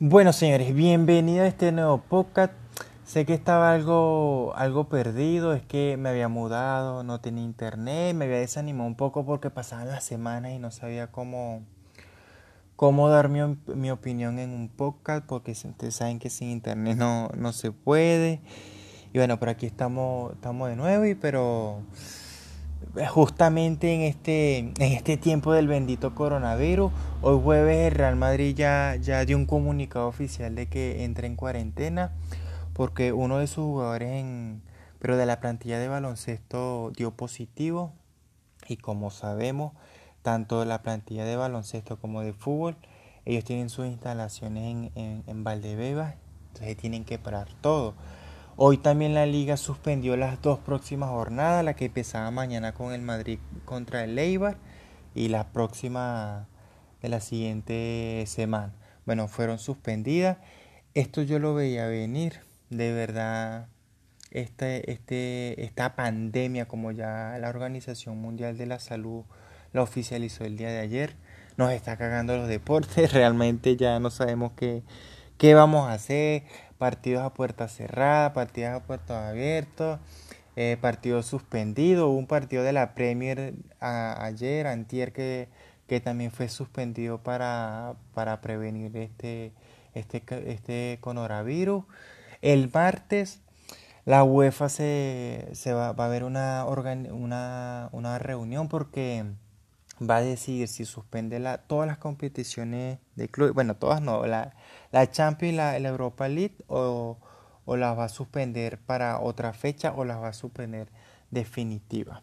Bueno, señores, bienvenido a este nuevo podcast. Sé que estaba algo, algo perdido, es que me había mudado, no tenía internet, me había desanimado un poco porque pasaban las semanas y no sabía cómo, cómo dar mi, mi opinión en un podcast, porque ustedes saben que sin internet no, no se puede. Y bueno, por aquí estamos, estamos de nuevo, y pero justamente en este, en este tiempo del bendito coronavirus. Hoy jueves el Real Madrid ya, ya dio un comunicado oficial de que entra en cuarentena porque uno de sus jugadores en, pero de la plantilla de baloncesto dio positivo y como sabemos, tanto la plantilla de baloncesto como de fútbol, ellos tienen sus instalaciones en, en, en Valdebebas, entonces tienen que parar todo. Hoy también la liga suspendió las dos próximas jornadas, la que empezaba mañana con el Madrid contra el Eibar y la próxima de la siguiente semana. Bueno, fueron suspendidas. Esto yo lo veía venir, de verdad. Este, este, esta pandemia, como ya la Organización Mundial de la Salud la oficializó el día de ayer, nos está cagando los deportes. Realmente ya no sabemos qué, qué vamos a hacer partidos a puerta cerrada, partidos a puerta abiertos, eh, partidos suspendidos. Un partido de la Premier ayer, antier, que, que también fue suspendido para, para prevenir este, este, este coronavirus. El martes la UEFA se, se va, va, a haber una, una, una reunión porque va a decidir si suspende la, todas las competiciones bueno, todas no, la, la Champions y la, Europa League o, o las va a suspender para otra fecha o las va a suspender definitiva.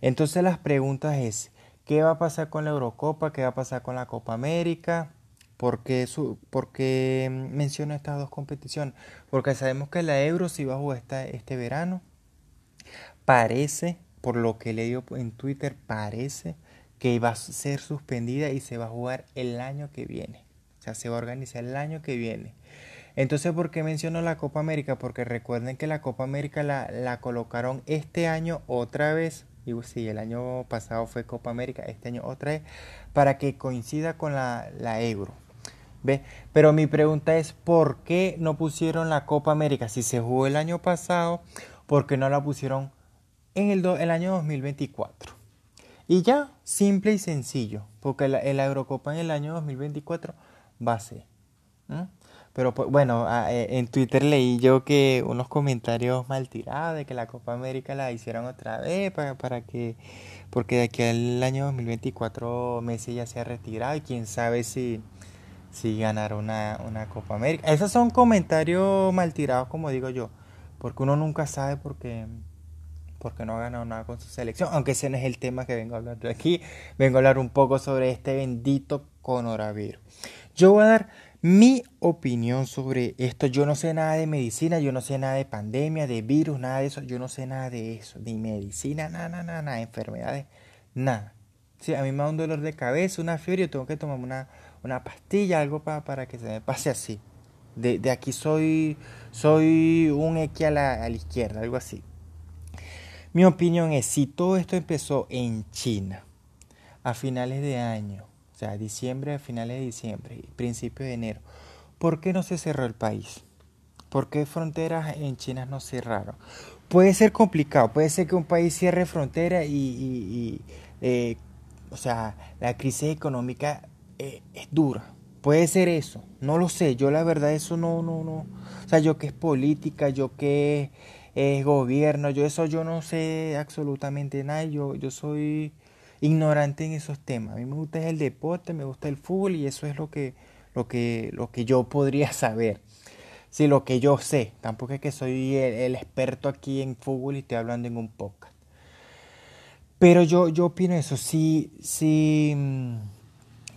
Entonces las preguntas es, ¿qué va a pasar con la Eurocopa? ¿Qué va a pasar con la Copa América? ¿Por qué, su, menciono estas dos competiciones? Porque sabemos que la Euro se va a jugar este verano. Parece, por lo que leí en Twitter, parece que va a ser suspendida y se va a jugar el año que viene. O sea, se va a organizar el año que viene. Entonces, ¿por qué menciono la Copa América? Porque recuerden que la Copa América la, colocaron este año otra vez. Digo, sí, el año pasado fue Copa América, este año otra vez, para que coincida con la, la Euro. ¿Ve? Pero mi pregunta es, ¿por qué no pusieron la Copa América? Si se jugó el año pasado, ¿por qué no la pusieron en el, do, el año 2024? Y ya, simple y sencillo, porque la, Eurocopa en el año 2024 va a ser. Pero pues, bueno, eh, en Twitter leí yo que unos comentarios mal tirados de que la Copa América la hicieron otra vez para, para que, porque de aquí al año 2024 Messi ya se ha retirado y quién sabe si, si ganará una, una Copa América. Esos son comentarios mal tirados, como digo yo, porque uno nunca sabe porque porque no ha ganado nada con su selección, aunque ese no es el tema que vengo a hablar de aquí, vengo a hablar un poco sobre este bendito coronavirus. Yo voy a dar mi opinión sobre esto, yo no sé nada de medicina, yo no sé nada de pandemia, de virus, nada de eso, yo no sé nada de eso, ni medicina, nada, nada, nada, enfermedades, nada. Si a mí me da un dolor de cabeza, una fiebre, yo tengo que tomar una, una pastilla, algo para, para que se me pase así. De, de aquí soy, soy un X a a la izquierda, algo así. Mi opinión es, si todo esto empezó en China a finales de año, o sea, diciembre a finales de diciembre, principio de enero, ¿por qué no se cerró el país? ¿Por qué fronteras en China no cerraron? Puede ser complicado, puede ser que un país cierre frontera y, eh, o sea, la crisis económica eh, es dura. Puede ser eso, no lo sé, yo la verdad eso no, no, no, o sea, yo que es política, yo que es gobierno, yo eso yo no sé absolutamente nada, yo, yo soy ignorante en esos temas. A mí me gusta el deporte, me gusta el fútbol y eso es lo que, lo que, lo que yo podría saber. Sí, lo que yo sé. Tampoco es que soy el, experto aquí en fútbol y estoy hablando en un podcast. Pero yo, yo opino eso. Si, si mm,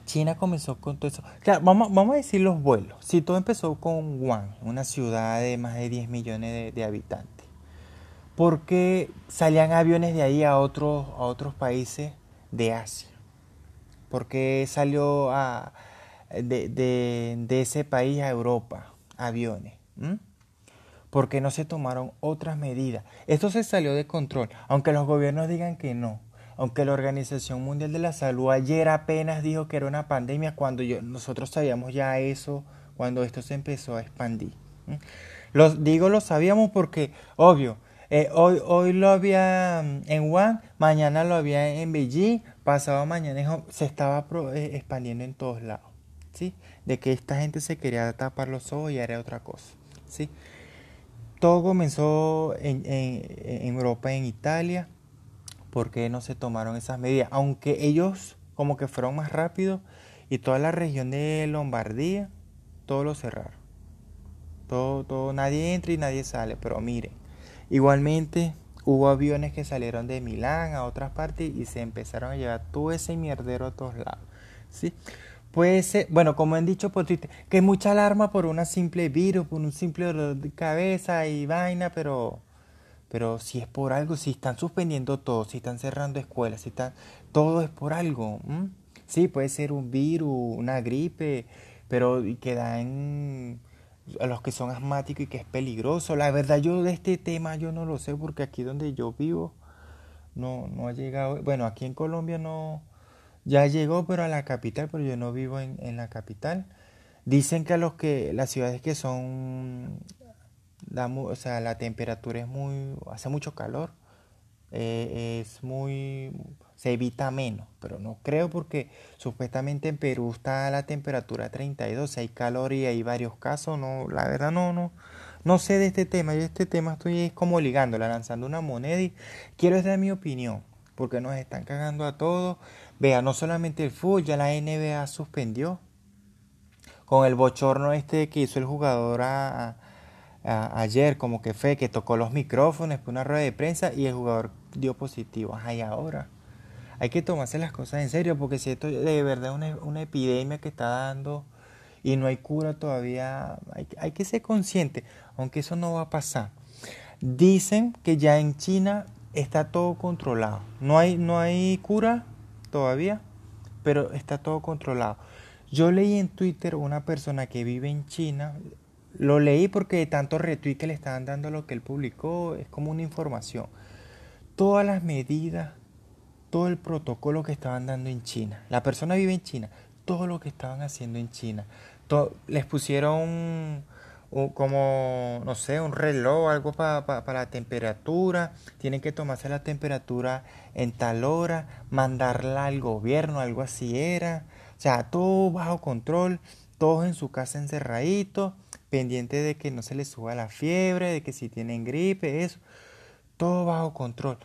China comenzó con todo eso. Claro, vamos, vamos a decir los vuelos. Si todo empezó con Wuhan, una ciudad de más de 10 millones de habitantes porque salían aviones de ahí a otros, a otros países de Asia. Porque salió a, de, de, ese país a Europa aviones. Porque no se tomaron otras medidas. Esto se salió de control, aunque los gobiernos digan que no. Aunque la Organización Mundial de la Salud ayer apenas dijo que era una pandemia cuando yo, nosotros sabíamos ya eso cuando esto se empezó a expandir. Los, digo lo sabíamos porque, obvio, eh, hoy, hoy lo había mm, en Wuhan, mañana lo había en Beijing, pasado mañana se estaba eh, expandiendo en todos lados. ¿sí? De que esta gente se quería tapar los ojos y era otra cosa. ¿sí? Todo comenzó en, en Europa, en Italia, porque no se tomaron esas medidas. Aunque ellos como que fueron más rápidos y toda la región de Lombardía, todo lo cerraron. Todo, todo, nadie entra y nadie sale, pero miren, igualmente hubo aviones que salieron de Milán a otras partes y se empezaron a llevar todo ese mierdero a todos lados. ¿sí? Puede ser, bueno, como han dicho por Twitter, que mucha alarma por una simple virus, por un simple dolor de cabeza y vaina, pero, pero si es por algo, si están suspendiendo todo, si están cerrando escuelas, si están, todo es por algo. Sí, puede ser un virus, una gripe, pero que da en a los que son asmáticos y que es peligroso. La verdad yo de este tema yo no lo sé porque aquí donde yo vivo no, no ha llegado. Bueno, aquí en Colombia no, ya llegó, pero a la capital, pero yo no vivo en, en la capital. Dicen que a los que las ciudades que son, la, o sea, la temperatura es muy, hace mucho calor, eh, es muy, se evita menos, pero no creo porque supuestamente en Perú está la temperatura 32, hay calor y hay varios casos, no, la verdad no, no, no sé de este tema, yo este tema estoy como ligándola, lanzando una moneda y quiero dar mi opinión, porque nos están cagando a todos Vea, no solamente el fútbol, ya la NBA suspendió. Con el bochorno este que hizo el jugador ayer, como que fue, que tocó los micrófonos, fue una rueda de prensa y el jugador dio positivo. Ay, ahora. Hay que tomarse las cosas en serio, porque si esto de verdad es una, epidemia que está dando y no hay cura todavía, hay, que ser consciente, aunque eso no va a pasar. Dicen que ya en China está todo controlado. No hay, no hay cura, todavía, pero está todo controlado. Yo leí en Twitter una persona que vive en China, lo leí porque de tantos retweets que le estaban dando lo que él publicó, es como una información. Todas las medidas, todo el protocolo que estaban dando en China. La persona vive en China, todo lo que estaban haciendo en China. les pusieron como, no sé, un reloj, algo para la temperatura, tienen que tomarse la temperatura en tal hora, mandarla al gobierno, algo así era. O sea, todo bajo control, todos en su casa encerraditos, pendiente de que no se les suba la fiebre, de que si tienen gripe, eso, todo bajo control.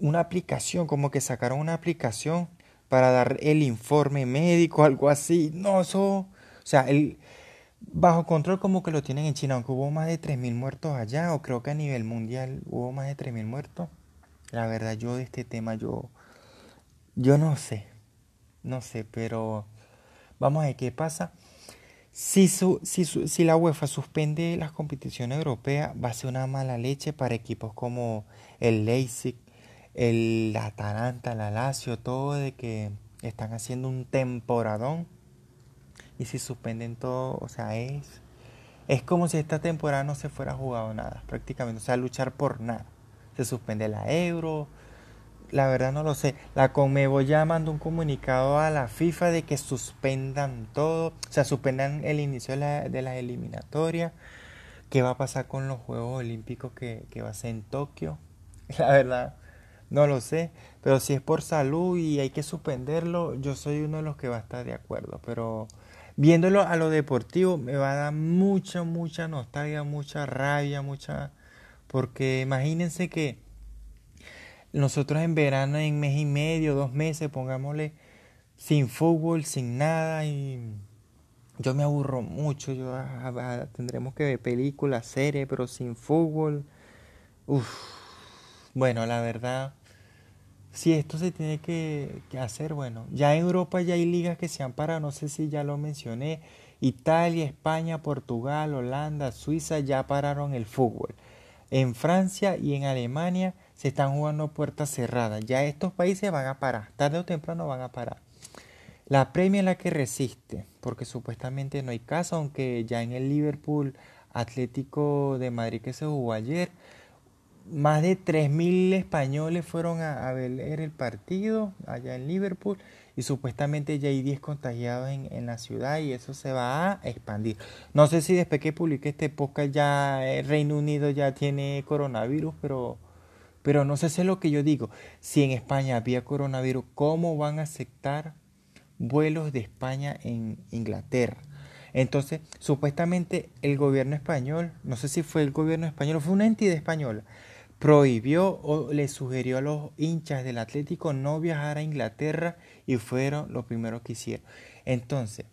Una aplicación, como que sacaron una aplicación para dar el informe médico, algo así. No, eso, o sea, el bajo control como que lo tienen en China, aunque hubo más de 3.000 muertos allá, o creo que a nivel mundial hubo más de 3.000 muertos. La verdad yo de este tema yo, yo no sé, no sé, pero vamos a ver qué pasa. Si, su, si, si la UEFA suspende las competiciones europeas, va a ser una mala leche para equipos como el Leipzig, el Atalanta, la Lazio, todo de que están haciendo un temporadón y si suspenden todo, o sea, es, es como si esta temporada no se fuera jugado nada, prácticamente, o sea, luchar por nada. Se suspende la euro, la verdad no lo sé. La Conmebol ya mandó un comunicado a la FIFA de que suspendan todo, o sea, suspendan el inicio de la, de la eliminatoria. ¿Qué va a pasar con los Juegos Olímpicos que, que va a ser en Tokio? La verdad, no lo sé. Pero si es por salud y hay que suspenderlo, yo soy uno de los que va a estar de acuerdo. Pero viéndolo a lo deportivo me va a dar mucha, mucha nostalgia, mucha rabia, mucha... Porque imagínense que nosotros en verano, en mes y medio, dos meses, pongámosle, sin fútbol, sin nada, y yo me aburro mucho, yo ah, ah, tendremos que ver películas, series, pero sin fútbol. Uf. Bueno, la verdad, si esto se tiene que, hacer, bueno, ya en Europa ya hay ligas que se han parado, no sé si ya lo mencioné, Italia, España, Portugal, Holanda, Suiza ya pararon el fútbol. En Francia y en Alemania se están jugando puertas cerradas. Ya estos países van a parar, tarde o temprano van a parar. La premia es la que resiste, porque supuestamente no hay caso, aunque ya en el Liverpool Atlético de Madrid que se jugó ayer, más de 3.000 españoles fueron a, ver el partido allá en Liverpool y supuestamente ya hay 10 contagiados en, en, la ciudad y eso se va a expandir. No sé si después que publique este podcast ya el Reino Unido ya tiene coronavirus, pero, pero no sé si es lo que yo digo. Si en España había coronavirus, ¿cómo van a aceptar vuelos de España en Inglaterra? Entonces, supuestamente el gobierno español, no sé si fue el gobierno español, fue una entidad española, prohibió o le sugirió a los hinchas del Atlético no viajar a Inglaterra y fueron los primeros que hicieron. Entonces,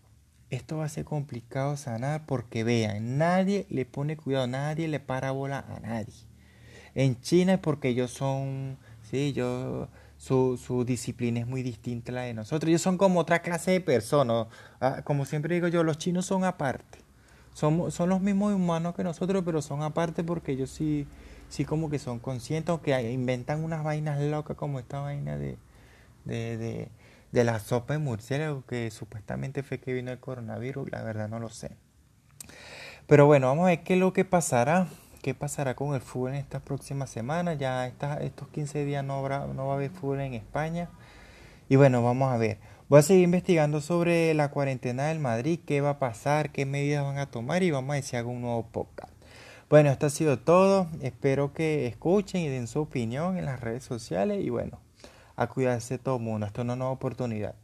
esto va a ser complicado sanar porque vean, nadie le pone cuidado, nadie le para bola a nadie. En China es porque ellos son, sí, yo, su, su disciplina es muy distinta a la de nosotros. Ellos son como otra clase de personas. Ah, como siempre digo yo, los chinos son aparte. Son, son los mismos humanos que nosotros, pero son aparte porque ellos sí sí como que son conscientes, que inventan unas vainas locas como esta vaina de, de, de, la sopa de murciélago que supuestamente fue que vino el coronavirus, la verdad no lo sé. Pero bueno, vamos a ver qué es lo que pasará, qué pasará con el fútbol en estas próximas semanas, ya estos 15 días no, habrá, no va a haber fútbol en España. Y bueno, vamos a ver. Voy a seguir investigando sobre la cuarentena del Madrid, qué va a pasar, qué medidas van a tomar y vamos a ver si hago un nuevo podcast. Bueno, esto ha sido todo. Espero que escuchen y den su opinión en las redes sociales y bueno, a cuidarse todo el mundo. Hasta una nueva oportunidad.